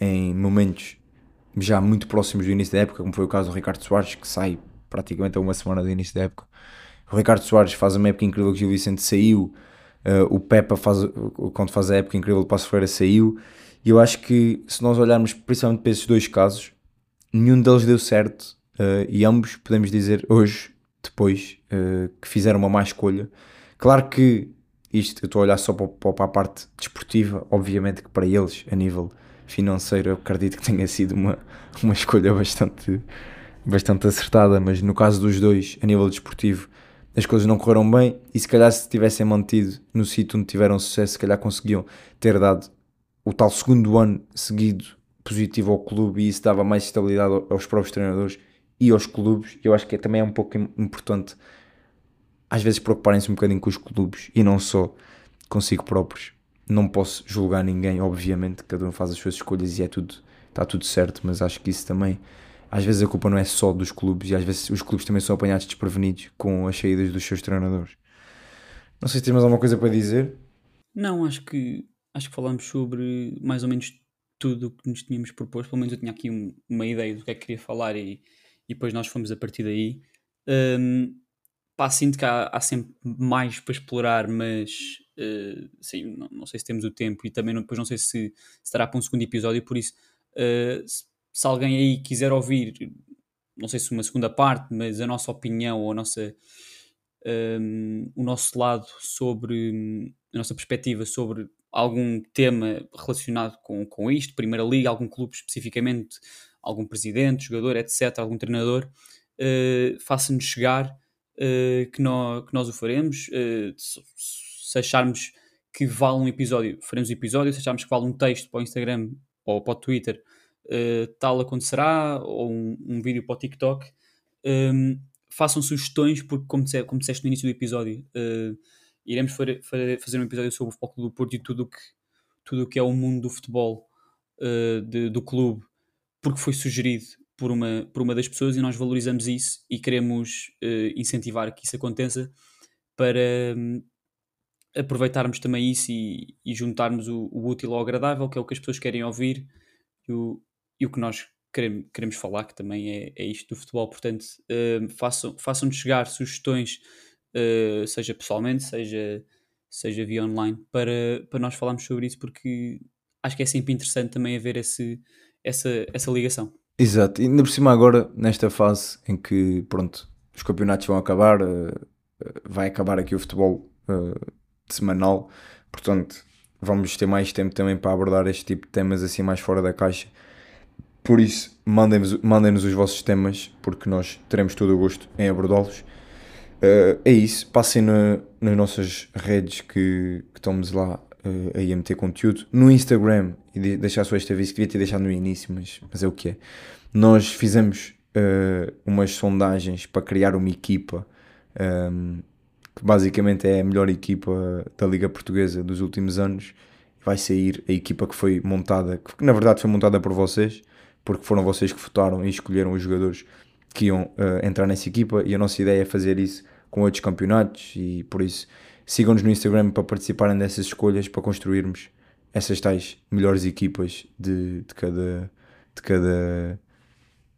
em momentos já muito próximos do início da época, como foi o caso do Ricardo Soares, que sai praticamente a uma semana do início da época. O Ricardo Soares faz uma época incrível que o Gil Vicente saiu, uh, o Pepa faz, quando faz a época incrível o Passo Ferreira saiu, e eu acho que se nós olharmos principalmente para esses dois casos, nenhum deles deu certo, uh, e ambos podemos dizer hoje, depois, uh, que fizeram uma má escolha. Claro que isto, eu estou a olhar só para, para a parte desportiva, obviamente que para eles, a nível financeiro, eu acredito que tenha sido uma, uma escolha bastante, bastante acertada, mas no caso dos dois, a nível desportivo, as coisas não correram bem e se calhar se tivessem mantido no sítio onde tiveram sucesso, se calhar conseguiam ter dado o tal segundo ano seguido positivo ao clube e isso dava mais estabilidade aos próprios treinadores e aos clubes. Eu acho que também é um pouco importante às vezes preocuparem-se um bocadinho com os clubes e não só consigo próprios. Não posso julgar ninguém, obviamente, cada um faz as suas escolhas e é tudo, está tudo certo, mas acho que isso também, às vezes a culpa não é só dos clubes e às vezes os clubes também são apanhados desprevenidos com as saídas dos seus treinadores. Não sei se tens mais alguma coisa para dizer. Não, acho que acho que falamos sobre mais ou menos tudo o que nos tínhamos proposto. Pelo menos eu tinha aqui um, uma ideia do que é que queria falar e, e depois nós fomos a partir daí. Um, pá, sinto que há, há, sempre mais para explorar, mas uh, sim, não, não, sei se temos o tempo e também não, depois não sei se, se estará para um segundo episódio, por isso uh, se, se, alguém aí quiser ouvir, não sei se uma segunda parte, mas a nossa opinião ou a nossa, um, o nosso lado sobre a nossa perspectiva sobre algum tema relacionado com, com isto, Primeira Liga, algum clube especificamente, algum presidente, jogador, etc., algum treinador, uh, faça-nos chegar que, nós, que nós o faremos. Uh, se acharmos que vale um episódio, faremos um episódio. Se acharmos que vale um texto para o Instagram ou para o Twitter, tal acontecerá, ou um, um, vídeo para o TikTok. Um, ehm, façam sugestões, porque, como, disse, como disseste no início do episódio, iremos fazer um episódio sobre o Futebol do Porto e tudo que, tudo o que é o mundo do futebol uh, de, do clube, porque foi sugerido por uma, por uma das pessoas e nós valorizamos isso e queremos uh, incentivar que isso aconteça para aproveitarmos também isso e, e juntarmos o, o, útil ao agradável, que é o que as pessoas querem ouvir e o, e o que nós queremos, queremos falar, que também é, é isto do futebol. Portanto, uh, façam-nos façam chegar sugestões uh, seja pessoalmente, seja, seja via online, para, para nós falarmos sobre isso, porque acho que é sempre interessante também haver esse, essa, essa ligação. Exato, e ainda por cima agora, nesta fase em que, pronto, os campeonatos vão acabar, uh, vai acabar aqui o futebol semanal, portanto, vamos ter mais tempo também para abordar este tipo de temas assim mais fora da caixa. Por isso, mandem-nos mandem os vossos temas, porque nós teremos todo o gosto em abordá-los. Uh, é isso, passem na, nas nossas redes que, que estamos lá uh, a meter conteúdo. No Instagram, e de, deixar só este aviso que devia ter deixado no início, mas, mas é o que é. Nós fizemos uh, umas sondagens para criar uma equipa um, ehm, que basicamente é a melhor equipa da Liga Portuguesa dos últimos anos. Vai sair a equipa que foi montada, que na verdade foi montada por vocês, porque foram vocês que votaram e escolheram os jogadores que iam uh, entrar nessa equipa e a nossa ideia é fazer isso com outros campeonatos e por isso sigam-nos no Instagram para participarem dessas escolhas para construirmos essas tais melhores equipas de, de, cada, de cada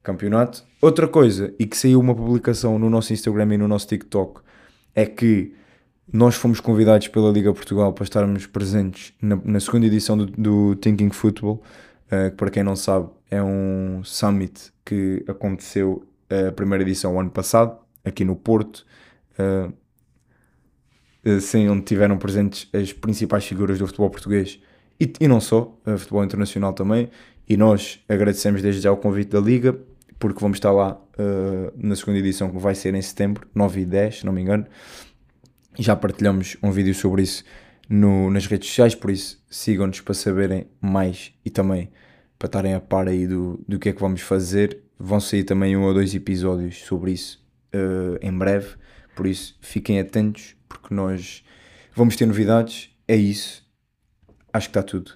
campeonato. Outra coisa, e que saiu uma publicação no nosso Instagram e no nosso TikTok, é que nós fomos convidados pela Liga Portugal para estarmos presentes na, na segunda edição do, do Thinking Football, uh, que para quem não sabe é um summit que aconteceu a primeira edição ano passado, aqui no Porto, uh, sim, onde tiveram presentes as principais figuras do futebol português e, e não só, futebol internacional também. E nós agradecemos desde já o convite da Liga, porque vamos estar lá uh, na segunda edição, que vai ser em setembro, 9 e 10, se não me engano. Já partilhamos um vídeo sobre isso no, nas redes sociais, por isso sigam-nos para saberem mais e também para estarem a par aí do, do que é que vamos fazer Vão sair também um ou dois episódios sobre isso uh, em breve, por isso fiquem atentos, porque nós vamos ter novidades. É isso. Acho que está tudo.